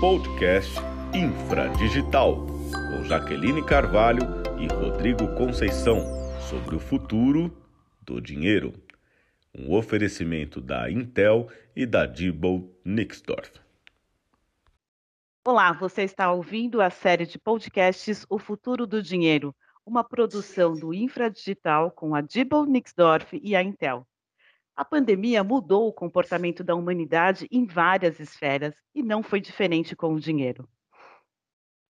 podcast Infradigital, com Jaqueline Carvalho e Rodrigo Conceição, sobre o futuro do dinheiro. Um oferecimento da Intel e da Diebold Nixdorf. Olá, você está ouvindo a série de podcasts O Futuro do Dinheiro, uma produção do Infradigital com a Diebold Nixdorf e a Intel. A pandemia mudou o comportamento da humanidade em várias esferas e não foi diferente com o dinheiro.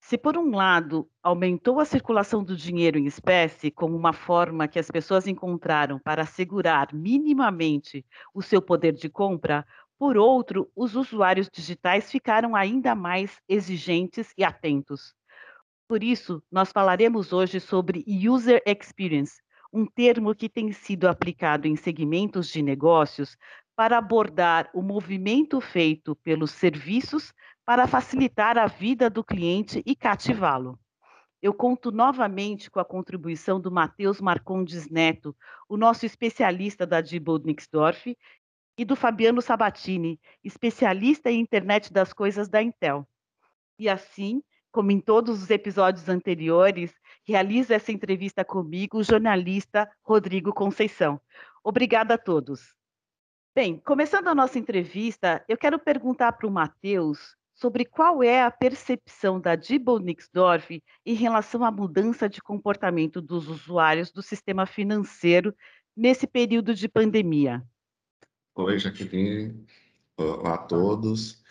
Se, por um lado, aumentou a circulação do dinheiro em espécie como uma forma que as pessoas encontraram para assegurar minimamente o seu poder de compra, por outro, os usuários digitais ficaram ainda mais exigentes e atentos. Por isso, nós falaremos hoje sobre User Experience, um termo que tem sido aplicado em segmentos de negócios para abordar o movimento feito pelos serviços para facilitar a vida do cliente e cativá-lo. Eu conto novamente com a contribuição do Matheus Marcondes Neto, o nosso especialista da Diebold Nixdorf, e do Fabiano Sabatini, especialista em internet das coisas da Intel. E assim, como em todos os episódios anteriores, realiza essa entrevista comigo o jornalista Rodrigo Conceição. Obrigada a todos. Bem, começando a nossa entrevista, eu quero perguntar para o Matheus sobre qual é a percepção da Diebold Nixdorf em relação à mudança de comportamento dos usuários do sistema financeiro nesse período de pandemia. Oi, Jaqueline. Olá a todos.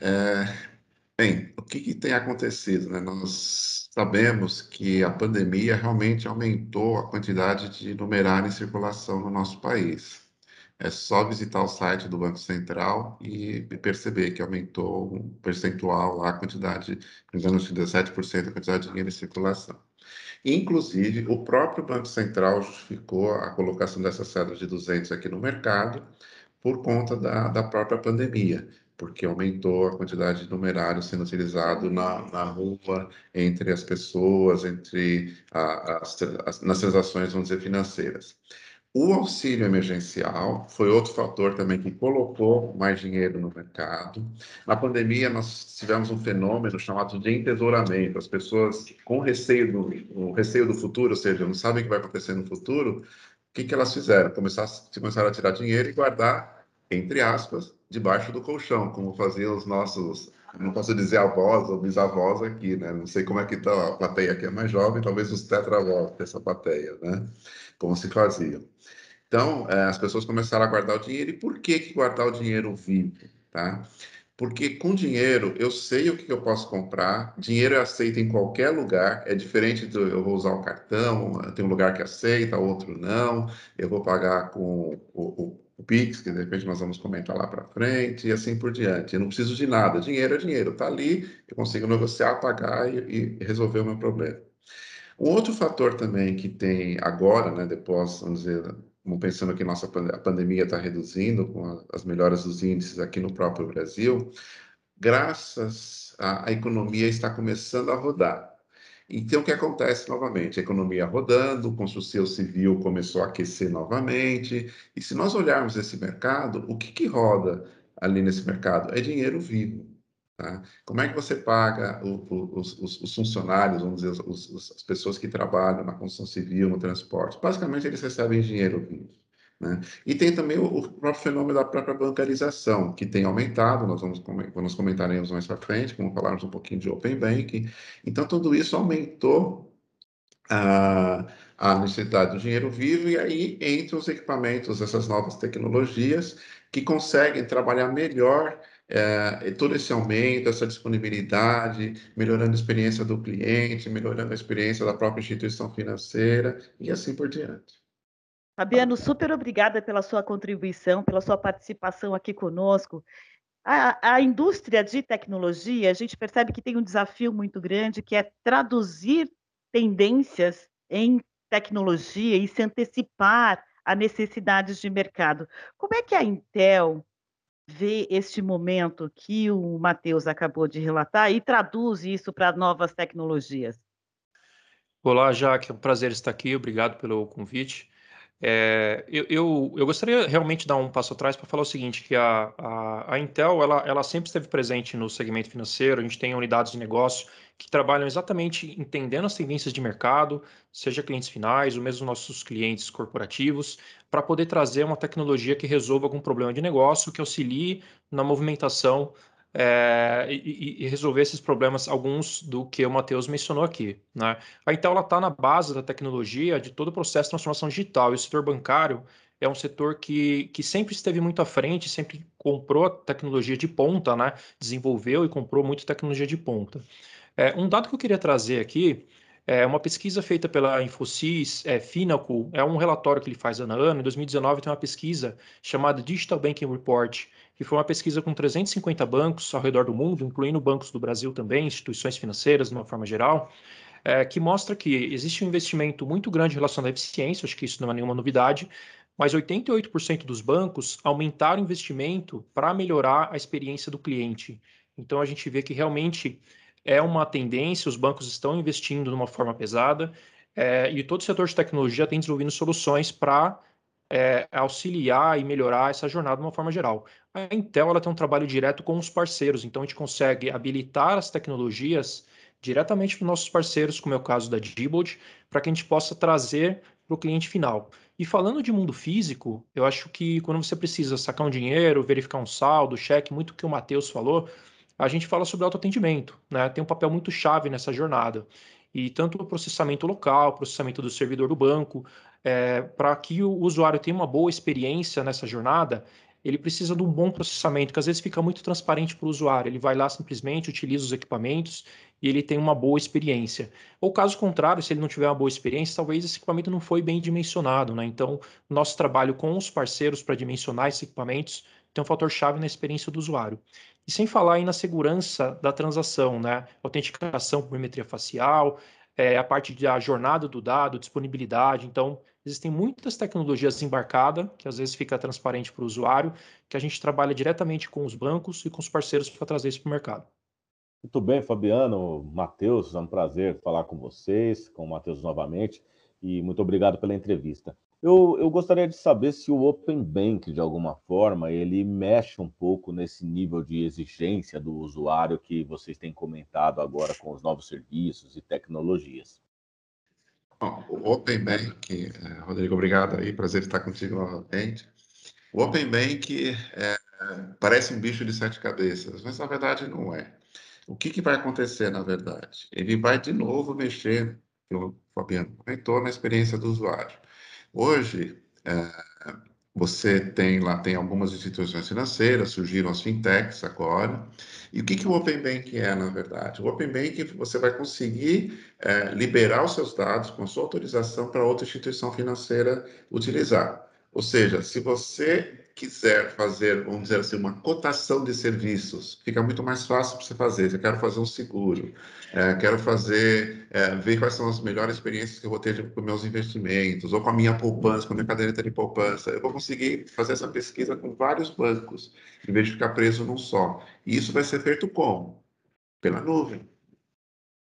É, Bem, o que, que tem acontecido, né? Nós sabemos que a pandemia realmente aumentou a quantidade de numerário em circulação no nosso país. É só visitar o site do Banco Central e perceber que aumentou um percentual lá, a quantidade, engano, 17% a quantidade de dinheiro em circulação. Inclusive, o próprio Banco Central justificou a colocação dessa cédula de 200 aqui no mercado por conta da, da própria pandemia porque aumentou a quantidade de numerário sendo utilizado na, na rua, entre as pessoas, entre a, as, as, nas transações, vamos dizer, financeiras. O auxílio emergencial foi outro fator também que colocou mais dinheiro no mercado. Na pandemia, nós tivemos um fenômeno chamado de entesouramento. As pessoas, com receio do, receio do futuro, ou seja, não sabem o que vai acontecer no futuro, o que, que elas fizeram? Começaram, começaram a tirar dinheiro e guardar, entre aspas, debaixo do colchão, como faziam os nossos, não posso dizer avós ou bisavós aqui, né? Não sei como é que está a plateia aqui é mais jovem, talvez os tetravós dessa plateia, né? Como se faziam. Então, é, as pessoas começaram a guardar o dinheiro. E por que, que guardar o dinheiro vivo, tá? Porque com dinheiro eu sei o que eu posso comprar, dinheiro é aceito em qualquer lugar, é diferente do eu vou usar o cartão, tem um lugar que aceita, outro não, eu vou pagar com o, o Pix, que de repente nós vamos comentar lá para frente, e assim por diante. Eu não preciso de nada, dinheiro é dinheiro, está ali, eu consigo negociar, pagar e, e, resolver o meu problema. Um outro fator também que tem agora, né, depois, vamos dizer, pensando que nossa a pandemia está reduzindo com as melhoras dos índices aqui no próprio Brasil, graças à economia está começando a rodar. Então, o que acontece novamente? A economia rodando, construção civil começou a aquecer novamente. E se nós olharmos esse mercado, o que, que roda ali nesse mercado? É dinheiro vivo. Tá? Como é que você paga o, os, os, funcionários, vamos dizer, os, as pessoas que trabalham na construção civil, no transporte? Basicamente, eles recebem dinheiro vivo. Né? E tem também o, próprio fenômeno da própria bancarização, que tem aumentado, nós vamos nós comentaremos mais para frente, como falarmos um pouquinho de Open Banking. Então, tudo isso aumentou a, a necessidade do dinheiro vivo, e aí entre os equipamentos, essas novas tecnologias, que conseguem trabalhar melhor é, todo esse aumento, essa disponibilidade, melhorando a experiência do cliente, melhorando a experiência da própria instituição financeira e assim por diante. Fabiano, super obrigada pela sua contribuição, pela sua participação aqui conosco. A, a, indústria de tecnologia, a gente percebe que tem um desafio muito grande, que é traduzir tendências em tecnologia e se antecipar a necessidades de mercado. Como é que a Intel vê este momento que o Matheus acabou de relatar e traduz isso para novas tecnologias? Olá, Jaque, é um prazer estar aqui, obrigado pelo convite. É, eu, eu, eu, gostaria realmente de dar um passo atrás para falar o seguinte, que a, a, a, Intel ela, ela sempre esteve presente no segmento financeiro, a gente tem unidades de negócio que trabalham exatamente entendendo as tendências de mercado, seja clientes finais ou mesmo nossos clientes corporativos, para poder trazer uma tecnologia que resolva algum problema de negócio, que auxilie na movimentação é, e, e, resolver esses problemas, alguns do que o Matheus mencionou aqui. Né? A Intel está na base da tecnologia de todo o processo de transformação digital, e o setor bancário é um setor que, que sempre esteve muito à frente, sempre comprou tecnologia de ponta, né? desenvolveu e comprou muita tecnologia de ponta. É, um dado que eu queria trazer aqui é uma pesquisa feita pela Infosys, é, Finacle, é um relatório que ele faz ano a ano. Em 2019 tem uma pesquisa chamada Digital Banking Report, que foi uma pesquisa com 350 bancos ao redor do mundo, incluindo bancos do Brasil também, instituições financeiras de uma forma geral, é, que mostra que existe um investimento muito grande relacionado à eficiência, acho que isso não é nenhuma novidade, mas 88% dos bancos aumentaram o investimento para melhorar a experiência do cliente. Então a gente vê que realmente é uma tendência, os bancos estão investindo de uma forma pesada, é, e todo o setor de tecnologia tem desenvolvendo soluções para é, auxiliar e melhorar essa jornada de uma forma geral. A Intel ela tem um trabalho direto com os parceiros, então a gente consegue habilitar as tecnologias diretamente para os nossos parceiros, como é o caso da Dibold, para que a gente possa trazer para o cliente final. E falando de mundo físico, eu acho que quando você precisa sacar um dinheiro, verificar um saldo, cheque, muito que o Matheus falou, a gente fala sobre autoatendimento, né? Tem um papel muito chave nessa jornada. E tanto o processamento local, processamento do servidor do banco, é, para que o usuário tenha uma boa experiência nessa jornada, ele precisa de um bom processamento, que às vezes fica muito transparente para o usuário. Ele vai lá simplesmente, utiliza os equipamentos e ele tem uma boa experiência. Ou caso contrário, se ele não tiver uma boa experiência, talvez esse equipamento não foi bem dimensionado. Né? Então, nosso trabalho com os parceiros para dimensionar esses equipamentos tem um fator chave na experiência do usuário. E sem falar aí na segurança da transação, né? Autenticação por biometria facial, é, a parte da jornada do dado, disponibilidade. Então, existem muitas tecnologias embarcadas, que às vezes fica transparente para o usuário, que a gente trabalha diretamente com os bancos e com os parceiros para trazer isso para o mercado. Muito bem, Fabiano, Matheus, é um prazer falar com vocês, com o Matheus novamente, e muito obrigado pela entrevista. Eu, eu gostaria de saber se o Open Bank, de alguma forma, ele mexe um pouco nesse nível de exigência do usuário que vocês têm comentado agora com os novos serviços e tecnologias. Bom, o Open Bank, é, Rodrigo, obrigado aí, prazer estar contigo novamente. O Open Bank é, parece um bicho de sete cabeças, mas na verdade não é. O que, que vai acontecer, na verdade? Ele vai de novo mexer, o Fabiano comentou, na experiência do usuário. Hoje, é, você tem lá tem algumas instituições financeiras, surgiram as fintechs agora. E o que, que o Open Bank é, na verdade? O Open Bank você vai conseguir é, liberar os seus dados com a sua autorização para outra instituição financeira utilizar. Ou seja, se você quiser fazer, vamos dizer assim, uma cotação de serviços, fica muito mais fácil para você fazer. Eu quero fazer um seguro, é, quero fazer, é, ver quais são as melhores experiências que eu vou ter com meus investimentos, ou com a minha poupança, com a minha caderneta de poupança. Eu vou conseguir fazer essa pesquisa com vários bancos, em vez de ficar preso num só. E isso vai ser feito como? Pela nuvem.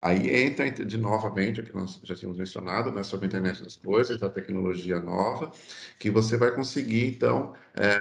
Aí entra de novamente o que nós já tínhamos mencionado, né, sobre a internet das coisas, a tecnologia nova, que você vai conseguir, então, é,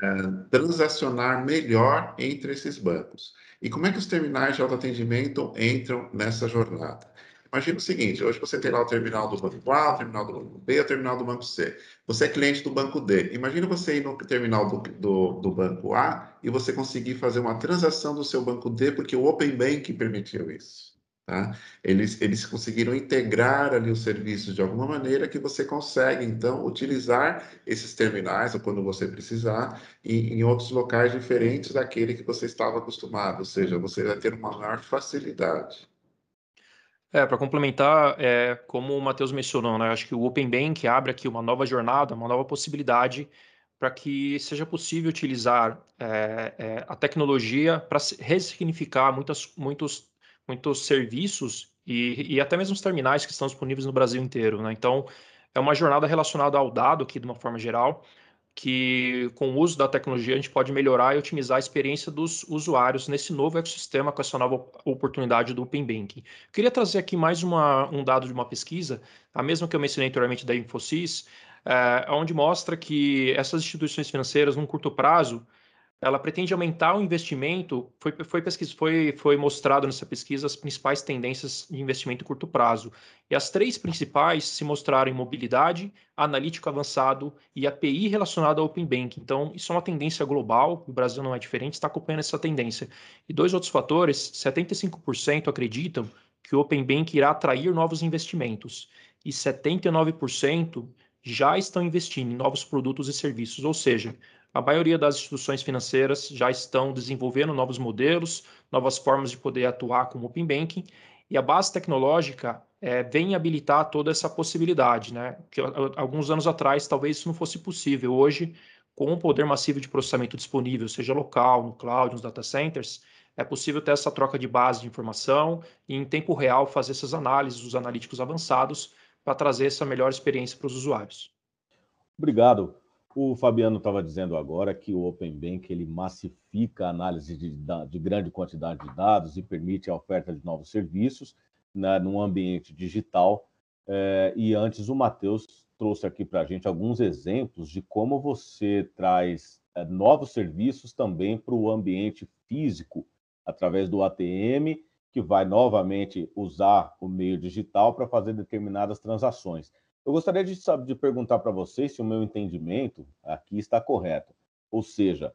transacionar melhor entre esses bancos. E como é que os terminais de autoatendimento entram nessa jornada? Imagina o seguinte, hoje você tem lá o terminal do banco A, o terminal do banco B, o terminal do banco C. Você é cliente do banco D. Imagina você ir no terminal do, do, do banco A e você conseguir fazer uma transação do seu banco D, porque o Open Bank permitiu isso. Tá? Eles, eles conseguiram integrar ali os serviços de alguma maneira que você consegue, então, utilizar esses terminais, ou quando você precisar, em, em outros locais diferentes daquele que você estava acostumado, ou seja, você vai ter uma maior facilidade. É, para complementar, é, como o Matheus mencionou, né, acho que o Open Bank abre aqui uma nova jornada, uma nova possibilidade para que seja possível utilizar é, é, a tecnologia para ressignificar muitas, muitos muitos serviços e, e até mesmo os terminais que estão disponíveis no Brasil inteiro. Né? Então, é uma jornada relacionada ao dado aqui de uma forma geral, que com o uso da tecnologia a gente pode melhorar e otimizar a experiência dos usuários nesse novo ecossistema com essa nova oportunidade do Open Banking. Queria trazer aqui mais uma, um dado de uma pesquisa, a mesma que eu mencionei anteriormente da Infosys, é, onde mostra que essas instituições financeiras, num curto prazo, ela pretende aumentar o investimento. Foi, foi, pesquisa, foi, foi mostrado nessa pesquisa as principais tendências de investimento curto prazo. E as três principais se mostraram em mobilidade, analítico avançado e API relacionado ao Open Bank. Então, isso é uma tendência global, o Brasil não é diferente, está acompanhando essa tendência. E dois outros fatores: 75% acreditam que o Open Bank irá atrair novos investimentos, e 79% já estão investindo em novos produtos e serviços, ou seja, a maioria das instituições financeiras já estão desenvolvendo novos modelos, novas formas de poder atuar com o Open Banking, e a base tecnológica é, vem habilitar toda essa possibilidade, né? Que alguns anos atrás talvez isso não fosse possível. Hoje, com o poder massivo de processamento disponível, seja local, no cloud, nos data centers, é possível ter essa troca de base de informação e em tempo real fazer essas análises, os analíticos avançados, para trazer essa melhor experiência para os usuários. Obrigado. O Fabiano estava dizendo agora que o Open Bank ele massifica a análise de, de, grande quantidade de dados e permite a oferta de novos serviços né, num ambiente digital. É, e antes o Matheus trouxe aqui para a gente alguns exemplos de como você traz é, novos serviços também para o ambiente físico, através do ATM, que vai novamente usar o meio digital para fazer determinadas transações. Eu gostaria de, sabe, de perguntar para vocês se o meu entendimento aqui está correto. Ou seja,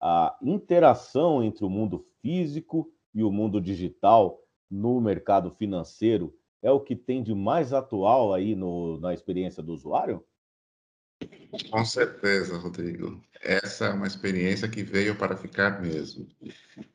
a interação entre o mundo físico e o mundo digital no mercado financeiro é o que tem de mais atual aí no, na experiência do usuário? Com certeza, Rodrigo. Essa é uma experiência que veio para ficar mesmo.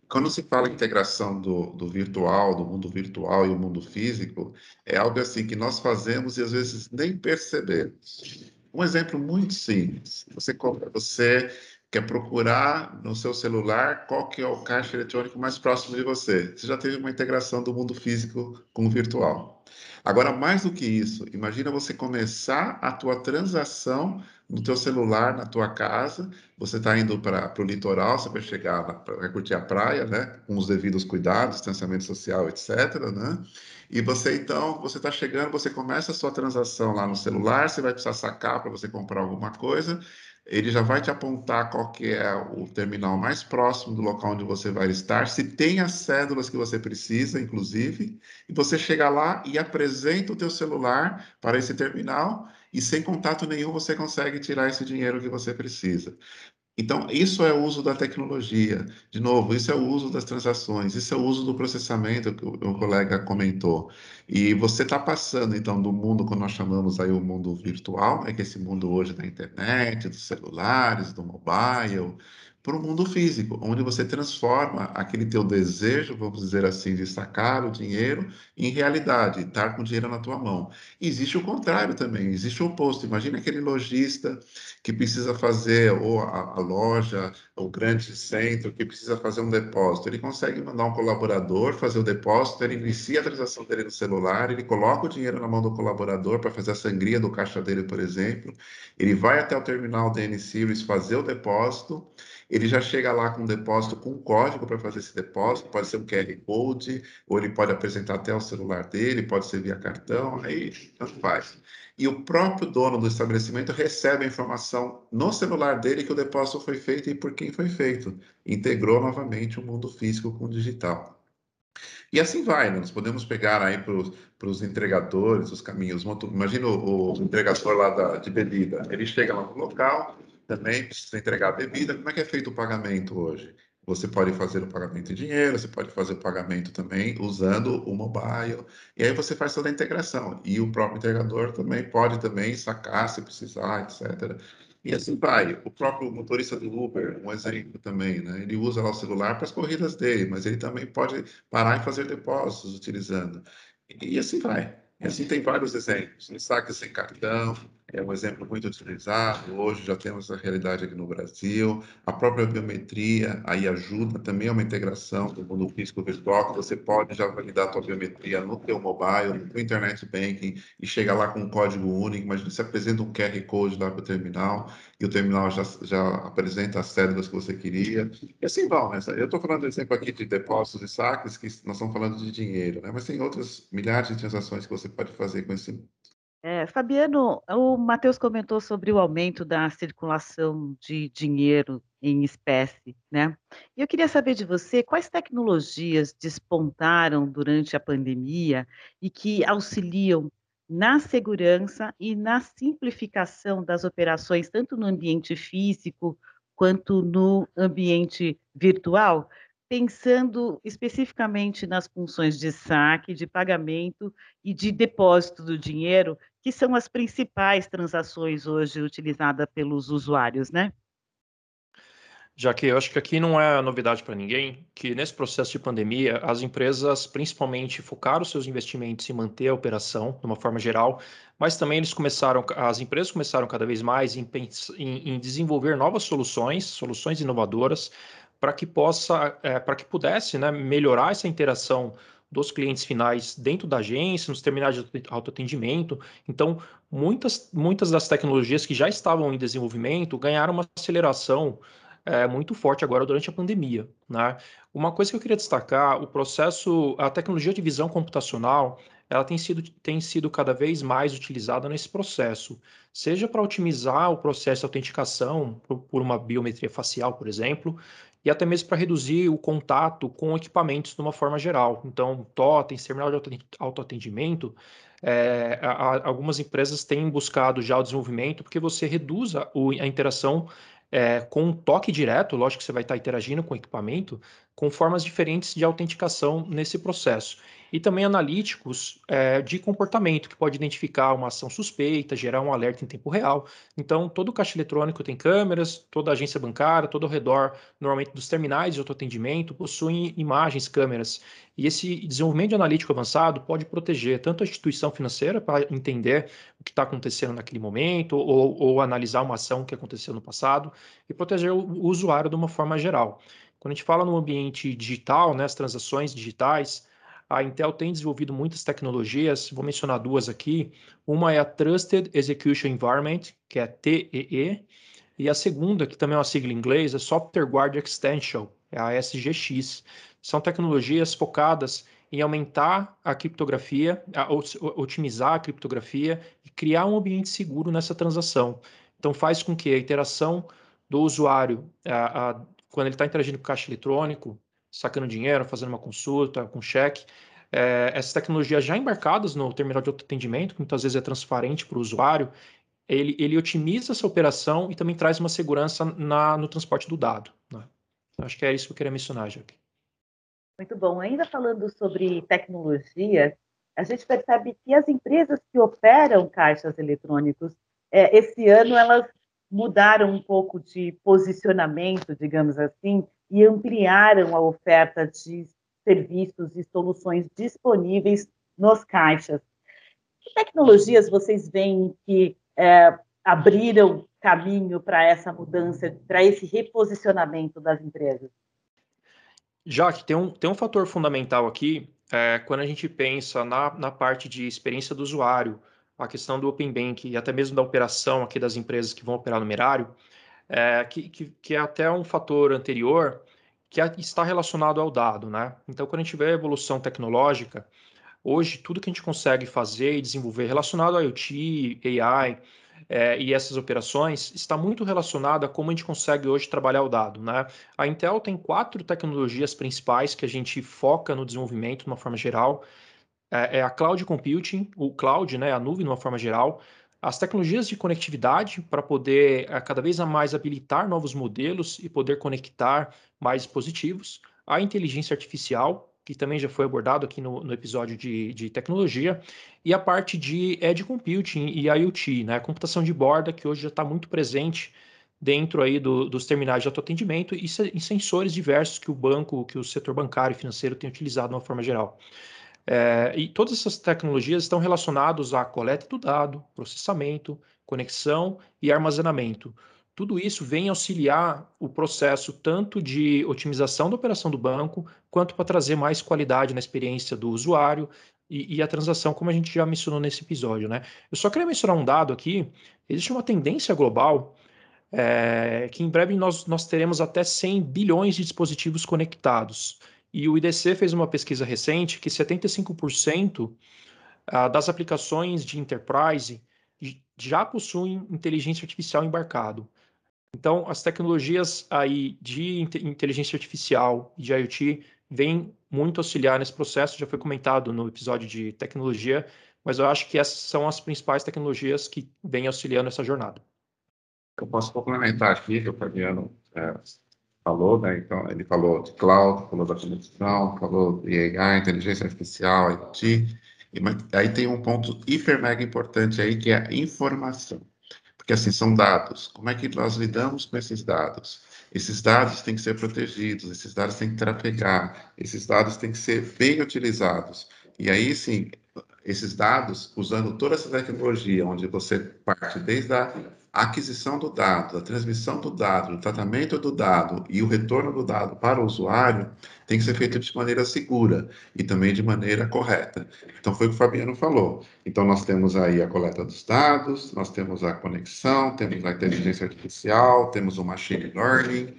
Quando se fala em integração do, do virtual, do mundo virtual e o mundo físico, é algo assim que nós fazemos e às vezes nem percebemos. Um exemplo muito simples. Você, você quer procurar no seu celular qual que é o caixa eletrônico mais próximo de você. Você já teve uma integração do mundo físico com o virtual. Agora, mais do que isso, imagina você começar a tua transação no teu celular, na tua casa, você está indo para o litoral, você vai chegar, vai curtir a praia, né, com os devidos cuidados, distanciamento social, etc, né, e você, então, você está chegando, você começa a sua transação lá no celular, você vai precisar sacar para você comprar alguma coisa, ele já vai te apontar qual que é o terminal mais próximo do local onde você vai estar, se tem as cédulas que você precisa, inclusive, e você chega lá e apresenta o teu celular para esse terminal e sem contato nenhum você consegue tirar esse dinheiro que você precisa. Então, isso é o uso da tecnologia. De novo, isso é o uso das transações, isso é o uso do processamento que o, o colega comentou. E você está passando, então, do mundo que nós chamamos aí o mundo virtual, é que esse mundo hoje da internet, dos celulares, do mobile, para o mundo físico, onde você transforma aquele teu desejo, vamos dizer assim, de sacar o dinheiro em realidade, estar com o dinheiro na tua mão. Existe o contrário também, existe o oposto. Imagina aquele lojista que precisa fazer, ou a, a loja, o grande centro, que precisa fazer um depósito. Ele consegue mandar um colaborador fazer o depósito, ele inicia a transação dele no celular, ele coloca o dinheiro na mão do colaborador para fazer a sangria do caixa dele, por exemplo. Ele vai até o terminal DN Series fazer o depósito ele já chega lá com um depósito com um código para fazer esse depósito, pode ser um QR Code, ou ele pode apresentar até o celular dele, pode ser via cartão, aí tanto faz. E o próprio dono do estabelecimento recebe a informação no celular dele que o depósito foi feito e por quem foi feito. Integrou novamente o mundo físico com o digital. E assim vai, né? nós podemos pegar aí para os entregadores, os caminhos. Imagina o, o entregador lá da, de bebida, ele chega lá no local, também precisa entregar a bebida. Como é que é feito o pagamento hoje? Você pode fazer o pagamento em dinheiro, você pode fazer o pagamento também usando o mobile, e aí você faz toda a integração. E o próprio entregador também pode também sacar se precisar, etc. E assim vai. O próprio motorista do Uber, um exemplo também, né? Ele usa lá o celular para as corridas dele, mas ele também pode parar e fazer depósitos utilizando. E assim vai. E assim tem vários exemplos. Saque sem cartão, é um exemplo muito utilizado. Hoje já temos a realidade aqui no Brasil. A própria biometria aí ajuda, também é uma integração do mundo físico virtual, que você pode já validar a sua biometria no teu mobile, no internet banking, e chega lá com um código único. Imagina, você apresenta um QR Code lá para o terminal, e o terminal já, já apresenta as cédulas que você queria. E assim vão, né? Eu estou falando, exemplo, aqui de depósitos e saques, que nós estamos falando de dinheiro, né? Mas tem outras milhares de transações que você pode fazer com esse É, Fabiano, o Matheus comentou sobre o aumento da circulação de dinheiro em espécie, né? E eu queria saber de você quais tecnologias despontaram durante a pandemia e que auxiliam na segurança e na simplificação das operações, tanto no ambiente físico quanto no ambiente virtual, pensando especificamente nas funções de saque, de pagamento e de depósito do dinheiro, que são as principais transações hoje utilizadas pelos usuários, né? Já que eu acho que aqui não é novidade para ninguém, que nesse processo de pandemia, as empresas principalmente focaram seus investimentos em manter a operação, de uma forma geral, mas também eles começaram, as empresas começaram cada vez mais em, em, em desenvolver novas soluções, soluções inovadoras, para que possa, é, para que pudesse né, melhorar essa interação dos clientes finais dentro da agência, nos terminais de autoatendimento. Então, muitas, muitas das tecnologias que já estavam em desenvolvimento ganharam uma aceleração é, muito forte agora durante a pandemia. Né? Uma coisa que eu queria destacar, o processo, a tecnologia de visão computacional, ela tem sido, tem sido cada vez mais utilizada nesse processo, seja para otimizar o processo de autenticação por, por uma biometria facial, por exemplo, e até mesmo para reduzir o contato com equipamentos de uma forma geral. Então, totens, terminal de autoatendimento, é, algumas empresas têm buscado já o desenvolvimento porque você reduz a, a interação é, com um toque direto, lógico que você vai estar interagindo com o equipamento, com formas diferentes de autenticação nesse processo. E também analíticos é, de comportamento, que pode identificar uma ação suspeita, gerar um alerta em tempo real. Então, todo caixa eletrônico tem câmeras, toda agência bancária, todo ao redor, normalmente dos terminais de autoatendimento, possuem imagens, câmeras. E esse desenvolvimento de analítico avançado pode proteger tanto a instituição financeira para entender o que está acontecendo naquele momento, ou, ou analisar uma ação que aconteceu no passado, e proteger o, o usuário de uma forma geral. Quando a gente fala no ambiente digital, né, as transações digitais, a Intel tem desenvolvido muitas tecnologias, vou mencionar duas aqui. Uma é a Trusted Execution Environment, que é TEE, e a segunda, que também é uma sigla em inglês, é Software Guard Extension, é a SGX. São tecnologias focadas em aumentar a criptografia, a, otimizar a criptografia e criar um ambiente seguro nessa transação. Então, faz com que a interação do usuário a, a, quando ele está interagindo com caixa eletrônico, sacando dinheiro, fazendo uma consulta, com cheque, é, essas tecnologias já embarcadas no terminal de autoatendimento, que muitas vezes é transparente para o usuário, ele, ele otimiza essa operação e também traz uma segurança na, no transporte do dado. Né? Acho que é isso que eu queria mencionar, Jaque. Muito bom. Ainda falando sobre tecnologia, a gente percebe que as empresas que operam caixas eletrônicos, é, esse ano elas mudaram um pouco de posicionamento, digamos assim, e ampliaram a oferta de serviços e soluções disponíveis nos caixas. Que tecnologias vocês veem que é, abriram caminho para essa mudança, para esse reposicionamento das empresas? Já que tem um, tem um fator fundamental aqui, é, quando a gente pensa na, na parte de experiência do usuário, a questão do Open Bank e até mesmo da operação aqui das empresas que vão operar no numerário, é, que, que, que, é até um fator anterior que está relacionado ao dado, né? Então, quando a gente vê a evolução tecnológica, hoje tudo que a gente consegue fazer e desenvolver relacionado a IoT, AI é, e essas operações está muito relacionado a como a gente consegue hoje trabalhar o dado, né? A Intel tem quatro tecnologias principais que a gente foca no desenvolvimento de uma forma geral, é, é a cloud computing, o cloud, né, a nuvem de uma forma geral, as tecnologias de conectividade para poder é, cada vez mais habilitar novos modelos e poder conectar mais dispositivos, a inteligência artificial, que também já foi abordado aqui no, no episódio de, de, tecnologia, e a parte de edge computing e IoT, né, a computação de borda, que hoje já está muito presente dentro aí do, dos terminais de autoatendimento e, e sensores diversos que o banco, que o setor bancário e financeiro tem utilizado de uma forma geral. É, e todas essas tecnologias estão relacionadas à coleta do dado, processamento, conexão e armazenamento. Tudo isso vem auxiliar o processo tanto de otimização da operação do banco, quanto para trazer mais qualidade na experiência do usuário e, e, a transação, como a gente já mencionou nesse episódio. Né? Eu só queria mencionar um dado aqui: existe uma tendência global é, que em breve nós, nós teremos até 100 bilhões de dispositivos conectados. E o IDC fez uma pesquisa recente que 75% uh, das aplicações de enterprise já possuem inteligência artificial embarcado. Então, as tecnologias aí de inteligência artificial e de IoT vêm muito auxiliar nesse processo, já foi comentado no episódio de tecnologia, mas eu acho que essas são as principais tecnologias que vêm auxiliando essa jornada. Eu posso complementar aqui, Fabiano é, falou, né? Então, ele falou de cloud, falou da conexão, falou de AI, inteligência artificial, IoT, e, aí tem um ponto hiper mega importante aí, que é a informação. Porque, assim, são dados. Como é que nós lidamos com esses dados? Esses dados têm que ser protegidos, esses dados têm que trafegar, esses dados têm que ser bem utilizados. E aí, sim, esses dados, usando toda essa tecnologia, onde você parte desde a aquisição do dado, a transmissão do dado, o tratamento do dado e o retorno do dado para o usuário, tem que ser feito de maneira segura e também de maneira correta. Então, foi o que o Fabiano falou. Então, nós temos aí a coleta dos dados, nós temos a conexão, temos a inteligência artificial, temos o machine learning,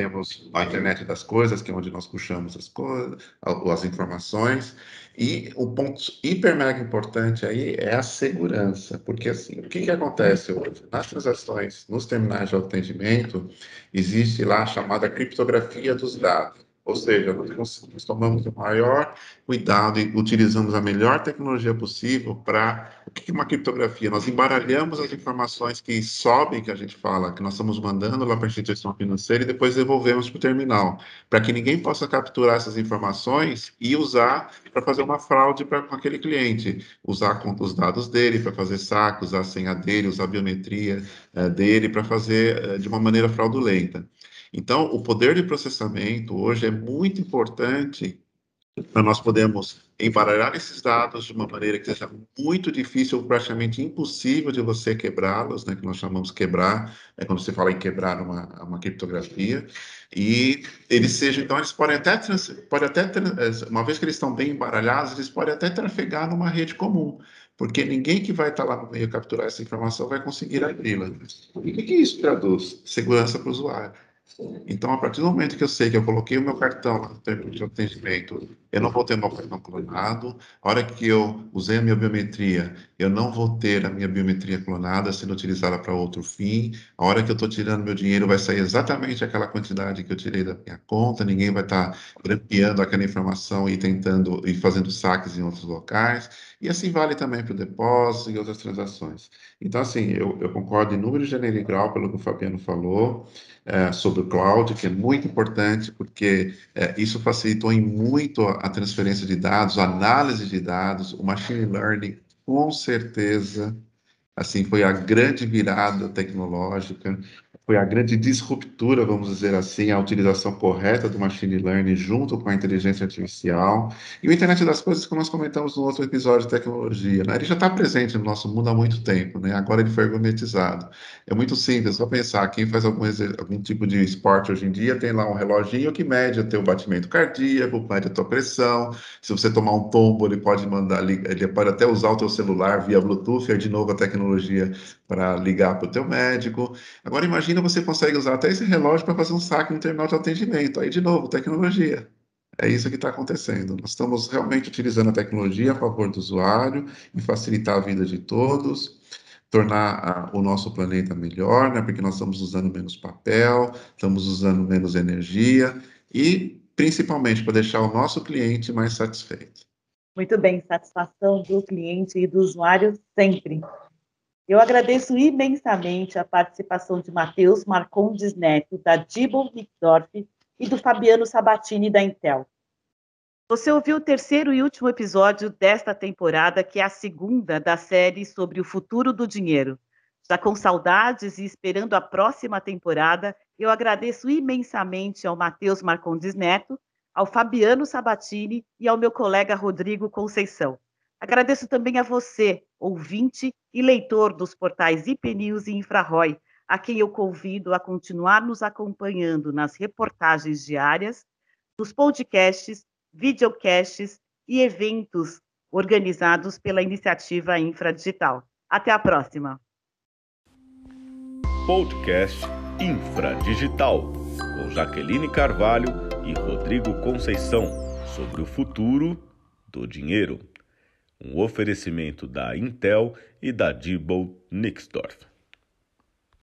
temos a internet das coisas, que é onde nós puxamos as coisas, as informações, e o ponto hiper mega importante aí é a segurança, porque assim, o que, que acontece hoje? Nas transações, nos terminais de atendimento, existe lá a chamada criptografia dos dados. Ou seja, nós, tomamos o maior cuidado e utilizamos a melhor tecnologia possível para. O que é uma criptografia? Nós embaralhamos as informações que sobem, que a gente fala, que nós estamos mandando lá para a instituição financeira e depois devolvemos para o terminal, para que ninguém possa capturar essas informações e usar para fazer uma fraude para com aquele cliente. Usar os dados dele para fazer saque, usar a senha dele, usar a biometria uh, dele para fazer uh, de uma maneira fraudulenta. Então, o poder de processamento hoje é muito importante para nós podermos embaralhar esses dados de uma maneira que seja muito difícil ou praticamente impossível de você quebrá-los, né, que nós chamamos quebrar, é quando você fala em quebrar uma, uma criptografia, e eles sejam, então eles podem até, podem até, uma vez que eles estão bem embaralhados, eles podem até trafegar numa rede comum, porque ninguém que vai estar lá no meio capturar essa informação vai conseguir abri-la. E o que, que isso traduz? Segurança para o usuário. Então, a partir do momento que eu sei que eu coloquei o meu cartão no termo de atendimento, eu não vou ter meu cartão clonado. A hora que eu usei a minha biometria, eu não vou ter a minha biometria clonada sendo utilizada para outro fim. A hora que eu estou tirando meu dinheiro, vai sair exatamente aquela quantidade que eu tirei da minha conta. Ninguém vai estar tá grampeando aquela informação e tentando e fazendo saques em outros locais. E assim vale também para o depósito e outras transações. Então, assim, eu, eu concordo em número, gênero e grau pelo que o Fabiano falou é, sobre o cloud, que é muito importante, porque é, isso facilitou em muito transferência de dados, a análise de dados, o machine learning, com certeza, assim, foi a grande virada tecnológica foi a grande disruptura, vamos dizer assim, a utilização correta do machine learning junto com a inteligência artificial. E o Internet das Coisas, como nós comentamos no outro episódio de tecnologia, né? ele já está presente no nosso mundo há muito tempo, né? agora ele foi gourmetizado. É muito simples, só pensar, quem faz algum, algum tipo de esporte hoje em dia tem lá um reloginho que mede o teu batimento cardíaco, mede a tua pressão, se você tomar um tombo, ele pode mandar, ele pode até usar o teu celular via Bluetooth, aí de novo a tecnologia para ligar para o teu médico. Agora imagina você consegue usar até esse relógio para fazer um saque no terminal de atendimento. Aí, de novo, tecnologia. É isso que está acontecendo. Nós estamos realmente utilizando a tecnologia a favor do usuário e facilitar a vida de todos, tornar a, o nosso planeta melhor, né? porque nós estamos usando menos papel, estamos usando menos energia e, principalmente, para deixar o nosso cliente mais satisfeito. Muito bem, satisfação do cliente e do usuário sempre. Eu agradeço imensamente a participação de Matheus Marcondes Neto, da Dibble Nickdorf, e do Fabiano Sabatini, da Intel. Você ouviu o terceiro e último episódio desta temporada, que é a segunda da série sobre o futuro do dinheiro. Já com saudades e esperando a próxima temporada, eu agradeço imensamente ao Matheus Marcondes Neto, ao Fabiano Sabatini e ao meu colega Rodrigo Conceição. Agradeço também a você, ouvinte e leitor dos portais IP News e Infrarói, a quem eu convido a continuar nos acompanhando nas reportagens diárias, nos podcasts, videocasts e eventos organizados pela iniciativa Infradigital. Até a próxima. Podcast Infradigital, com Jaqueline Carvalho e Rodrigo Conceição, sobre o futuro do dinheiro um oferecimento da Intel e da Diebold Nixdorf.